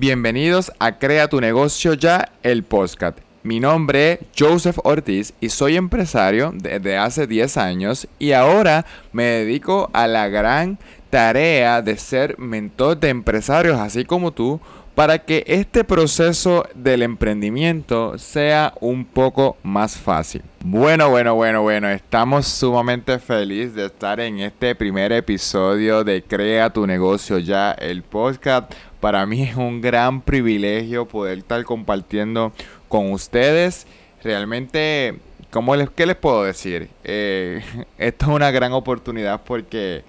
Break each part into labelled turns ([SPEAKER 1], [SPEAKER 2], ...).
[SPEAKER 1] Bienvenidos a Crea tu negocio ya, el podcast. Mi nombre es Joseph Ortiz y soy empresario desde hace 10 años y ahora me dedico a la gran tarea de ser mentor de empresarios así como tú para que este proceso del emprendimiento sea un poco más fácil. Bueno, bueno, bueno, bueno, estamos sumamente felices de estar en este primer episodio de Crea tu negocio ya, el podcast para mí es un gran privilegio poder estar compartiendo con ustedes. Realmente, ¿cómo les, ¿qué les puedo decir? Eh, esto es una gran oportunidad porque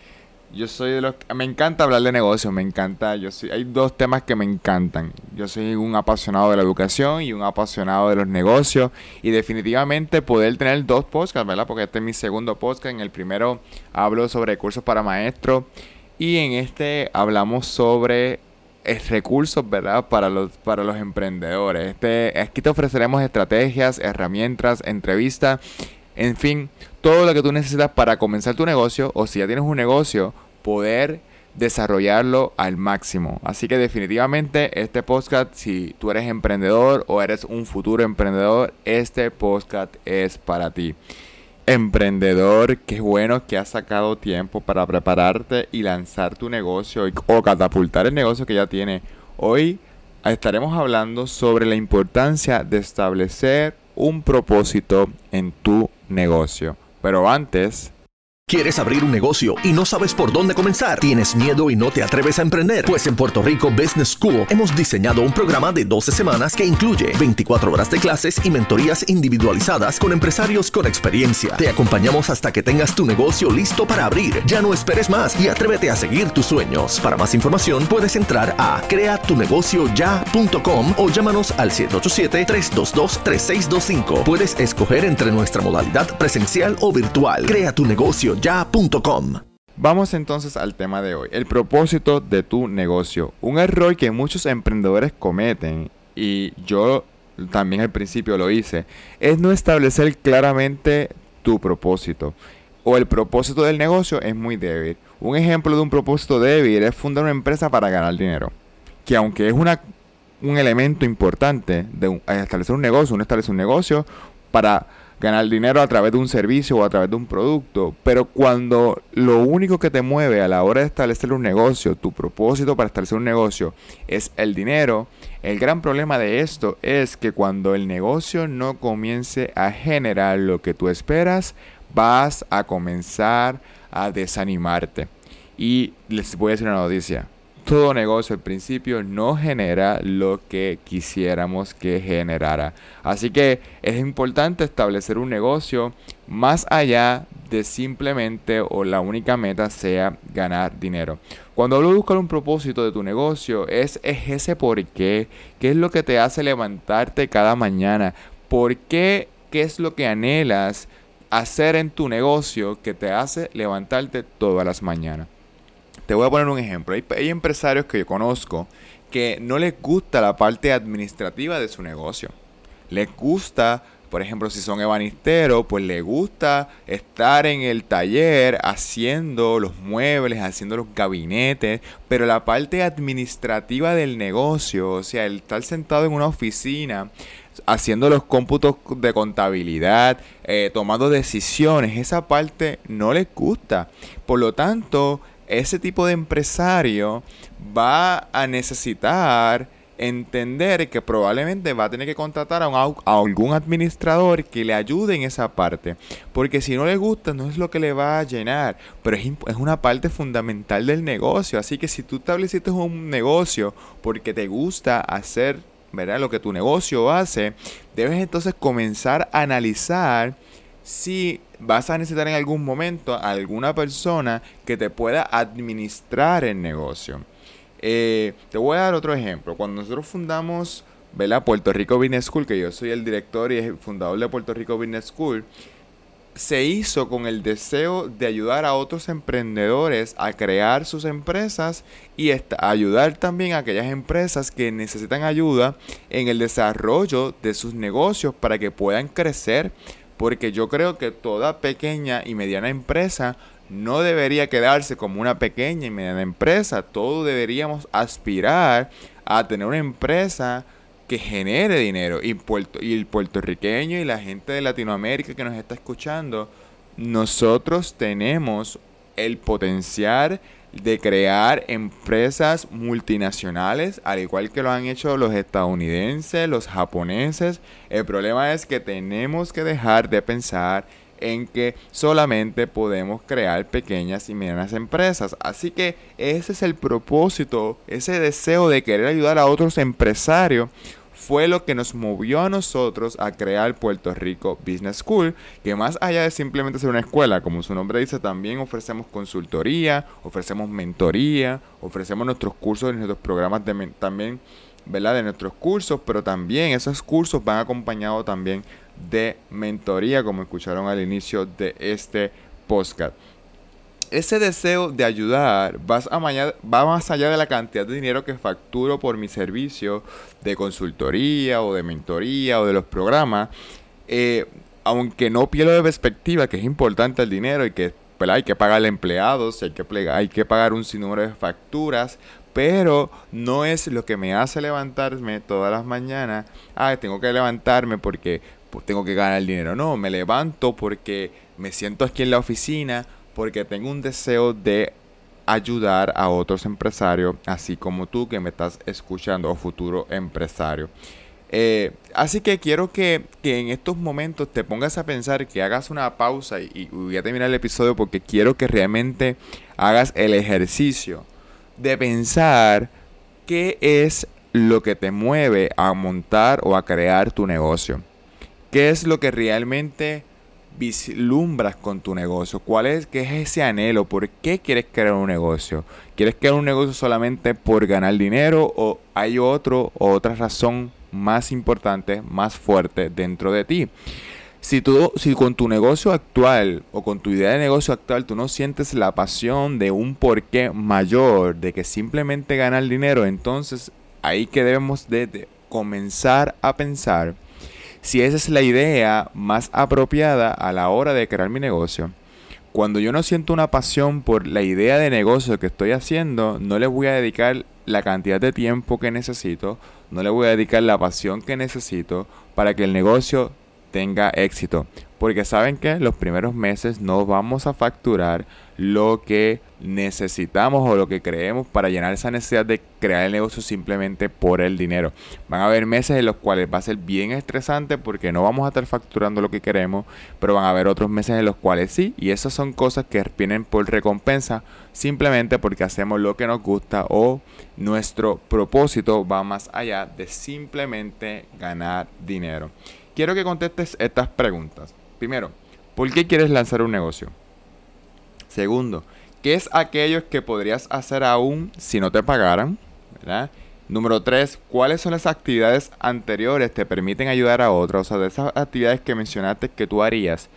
[SPEAKER 1] yo soy de los... Me encanta hablar de negocios, me encanta... Yo soy, hay dos temas que me encantan. Yo soy un apasionado de la educación y un apasionado de los negocios. Y definitivamente poder tener dos podcasts, ¿verdad? Porque este es mi segundo podcast. En el primero hablo sobre cursos para maestros. Y en este hablamos sobre recursos, ¿verdad? Para los, para los emprendedores. Este, aquí te ofreceremos estrategias, herramientas, entrevistas, en fin, todo lo que tú necesitas para comenzar tu negocio o si ya tienes un negocio, poder desarrollarlo al máximo. Así que definitivamente este podcast, si tú eres emprendedor o eres un futuro emprendedor, este podcast es para ti emprendedor, qué bueno que has sacado tiempo para prepararte y lanzar tu negocio o catapultar el negocio que ya tiene. Hoy estaremos hablando sobre la importancia de establecer un propósito en tu negocio. Pero antes,
[SPEAKER 2] ¿Quieres abrir un negocio y no sabes por dónde comenzar? ¿Tienes miedo y no te atreves a emprender? Pues en Puerto Rico Business School hemos diseñado un programa de 12 semanas que incluye 24 horas de clases y mentorías individualizadas con empresarios con experiencia. Te acompañamos hasta que tengas tu negocio listo para abrir. Ya no esperes más y atrévete a seguir tus sueños. Para más información puedes entrar a creatunegocioya.com o llámanos al 787-322-3625. Puedes escoger entre nuestra modalidad presencial o virtual. Crea tu negocio ya.com.
[SPEAKER 1] Vamos entonces al tema de hoy, el propósito de tu negocio. Un error que muchos emprendedores cometen, y yo también al principio lo hice, es no establecer claramente tu propósito. O el propósito del negocio es muy débil. Un ejemplo de un propósito débil es fundar una empresa para ganar dinero. Que aunque es un elemento importante de establecer un negocio, uno establece un negocio para ganar dinero a través de un servicio o a través de un producto, pero cuando lo único que te mueve a la hora de establecer un negocio, tu propósito para establecer un negocio es el dinero, el gran problema de esto es que cuando el negocio no comience a generar lo que tú esperas, vas a comenzar a desanimarte. Y les voy a decir una noticia todo negocio al principio no genera lo que quisiéramos que generara. Así que es importante establecer un negocio más allá de simplemente o la única meta sea ganar dinero. Cuando hablo de buscar un propósito de tu negocio, es, es ese por qué. ¿Qué es lo que te hace levantarte cada mañana? ¿Por qué? ¿Qué es lo que anhelas hacer en tu negocio que te hace levantarte todas las mañanas? Te voy a poner un ejemplo. Hay, empresarios que yo conozco que no les gusta la parte administrativa de su negocio. Les gusta, por ejemplo, si son ebanisteros, pues les gusta estar en el taller haciendo los muebles, haciendo los gabinetes, pero la parte administrativa del negocio, o sea, el estar sentado en una oficina, haciendo los cómputos de contabilidad, eh, tomando decisiones, esa parte no les gusta. Por lo tanto, ese tipo de empresario va a necesitar entender que probablemente va a tener que contratar a, algún administrador que le ayude en esa parte. Porque si no le gusta, no es lo que le va a llenar, pero es, es una parte fundamental del negocio. Así que si tú estableciste un negocio porque te gusta hacer ¿verdad? lo que tu negocio hace, debes entonces comenzar a analizar si vas a necesitar en algún momento a alguna persona que te pueda administrar el negocio. Eh, te voy a dar otro ejemplo. Cuando nosotros fundamos ¿verdad? Puerto Rico Business School, que yo soy el director y el fundador de Puerto Rico Business School, se hizo con el deseo de ayudar a otros emprendedores a crear sus empresas y ayudar también a aquellas empresas que necesitan ayuda en el desarrollo de sus negocios para que puedan crecer porque yo creo que toda pequeña y mediana empresa no debería quedarse como una pequeña y mediana empresa. Todos deberíamos aspirar a tener una empresa que genere dinero. Y, y el puertorriqueño y la gente de Latinoamérica que nos está escuchando, nosotros tenemos el potencial de crear empresas multinacionales, al igual que lo han hecho los estadounidenses, los japoneses. El problema es que tenemos que dejar de pensar en que solamente podemos crear pequeñas y medianas empresas. Así que ese es el propósito, ese deseo de querer ayudar a otros empresarios fue lo que nos movió a nosotros a crear Puerto Rico Business School, que más allá de simplemente ser una escuela, como su nombre dice, también ofrecemos consultoría, ofrecemos mentoría, ofrecemos nuestros cursos y nuestros programas de también, ¿verdad? De nuestros cursos, pero también esos cursos van acompañados también de mentoría, como escucharon al inicio de este podcast ese deseo de ayudar va, va más allá de la cantidad de dinero que facturo por mi servicio de consultoría o de mentoría o de los programas. Eh, aunque no pierdo de perspectiva que es importante el dinero y que hay que pagar empleados, hay que, hay que pagar un sinnúmero de facturas, pero no es lo que me hace levantarme todas las mañanas. Ah, tengo que levantarme porque pues, tengo que ganar el dinero. No, me levanto porque me siento aquí en la oficina porque tengo un deseo de ayudar a otros empresarios, así como tú que me estás escuchando, o futuro empresario. Eh, así que quiero que, en estos momentos te pongas a pensar, que hagas una pausa y, y, voy a terminar el episodio porque quiero que realmente hagas el ejercicio de pensar qué es lo que te mueve a montar o a crear tu negocio. ¿Qué es lo que realmente vislumbras con tu negocio? ¿Cuál es, qué es ese anhelo? ¿Por qué quieres crear un negocio? ¿Quieres crear un negocio solamente por ganar dinero o hay otro o otra razón más importante, más fuerte dentro de ti? Si, tú, si con tu negocio actual o con tu idea de negocio actual tú no sientes la pasión de un porqué mayor, de que simplemente ganar dinero, entonces ahí que debemos de comenzar a pensar si esa es la idea más apropiada a la hora de crear mi negocio. Cuando yo no siento una pasión por la idea de negocio que estoy haciendo, no le voy a dedicar la cantidad de tiempo que necesito, no le voy a dedicar la pasión que necesito para que el negocio tenga éxito. Porque saben que los primeros meses no vamos a facturar lo que necesitamos o lo que creemos para llenar esa necesidad de crear el negocio simplemente por el dinero. Van a haber meses en los cuales va a ser bien estresante porque no vamos a estar facturando lo que queremos, pero van a haber otros meses en los cuales sí, y esas son cosas que vienen por recompensa simplemente porque hacemos lo que nos gusta o nuestro propósito va más allá de simplemente ganar dinero. Quiero que contestes estas preguntas. Primero, ¿por qué quieres lanzar un negocio? Segundo, ¿qué es aquello que podrías hacer aún si no te pagaran? Número tres, ¿cuáles son las actividades anteriores que te permiten ayudar a otros? O sea, de esas actividades que mencionaste que tú harías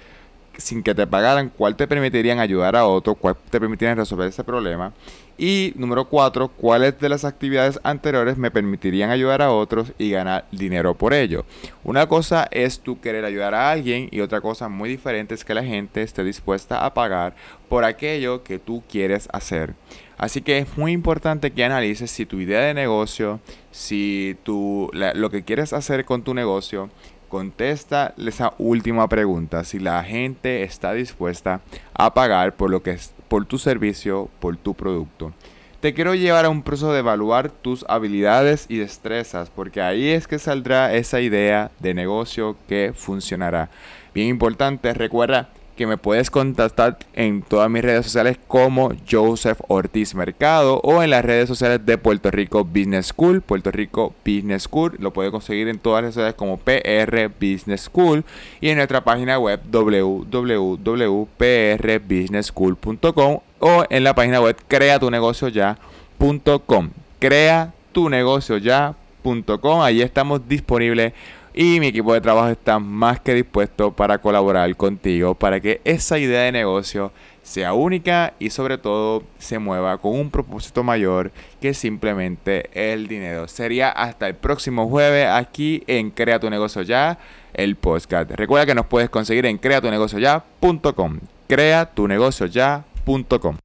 [SPEAKER 1] sin que te pagaran, cuál te permitirían ayudar a otro, cuál te permitirían resolver ese problema. Y número cuatro, cuáles de las actividades anteriores me permitirían ayudar a otros y ganar dinero por ello. Una cosa es tú querer ayudar a alguien y otra cosa muy diferente es que la gente esté dispuesta a pagar por aquello que tú quieres hacer. Así que es muy importante que analices si tu idea de negocio, si tú, lo que quieres hacer con tu negocio, contesta esa última pregunta, si la gente está dispuesta a pagar por lo que es, por tu servicio, por tu producto. Te quiero llevar a un proceso de evaluar tus habilidades y destrezas, porque ahí es que saldrá esa idea de negocio que funcionará. Bien importante, recuerda que me puedes contactar en todas mis redes sociales como Joseph Ortiz Mercado o en las redes sociales de Puerto Rico Business School, Puerto Rico Business School. Lo puedes conseguir en todas las redes como PR Business School y en nuestra página web www.prbusinessschool.com o en la página web creatunegocioya.com. Creatunegocioya.com. Ahí estamos disponibles y mi equipo de trabajo está más que dispuesto para colaborar contigo para que esa idea de negocio sea única y sobre todo se mueva con un propósito mayor que simplemente el dinero. Sería hasta el próximo jueves aquí en Crea tu negocio ya, el podcast. Recuerda que nos puedes conseguir en creatunegocioya.com. Crea tu negocio ya.com.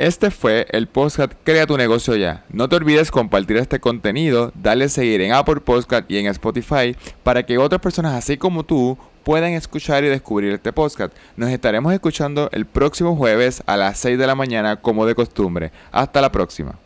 [SPEAKER 1] Este fue el podcast Crea tu negocio ya. No te olvides compartir este contenido, darle seguir en Apple Podcast y en Spotify para que otras personas así como tú puedan escuchar y descubrir este podcast. Nos estaremos escuchando el próximo jueves a las 6 de la mañana como de costumbre. Hasta la próxima.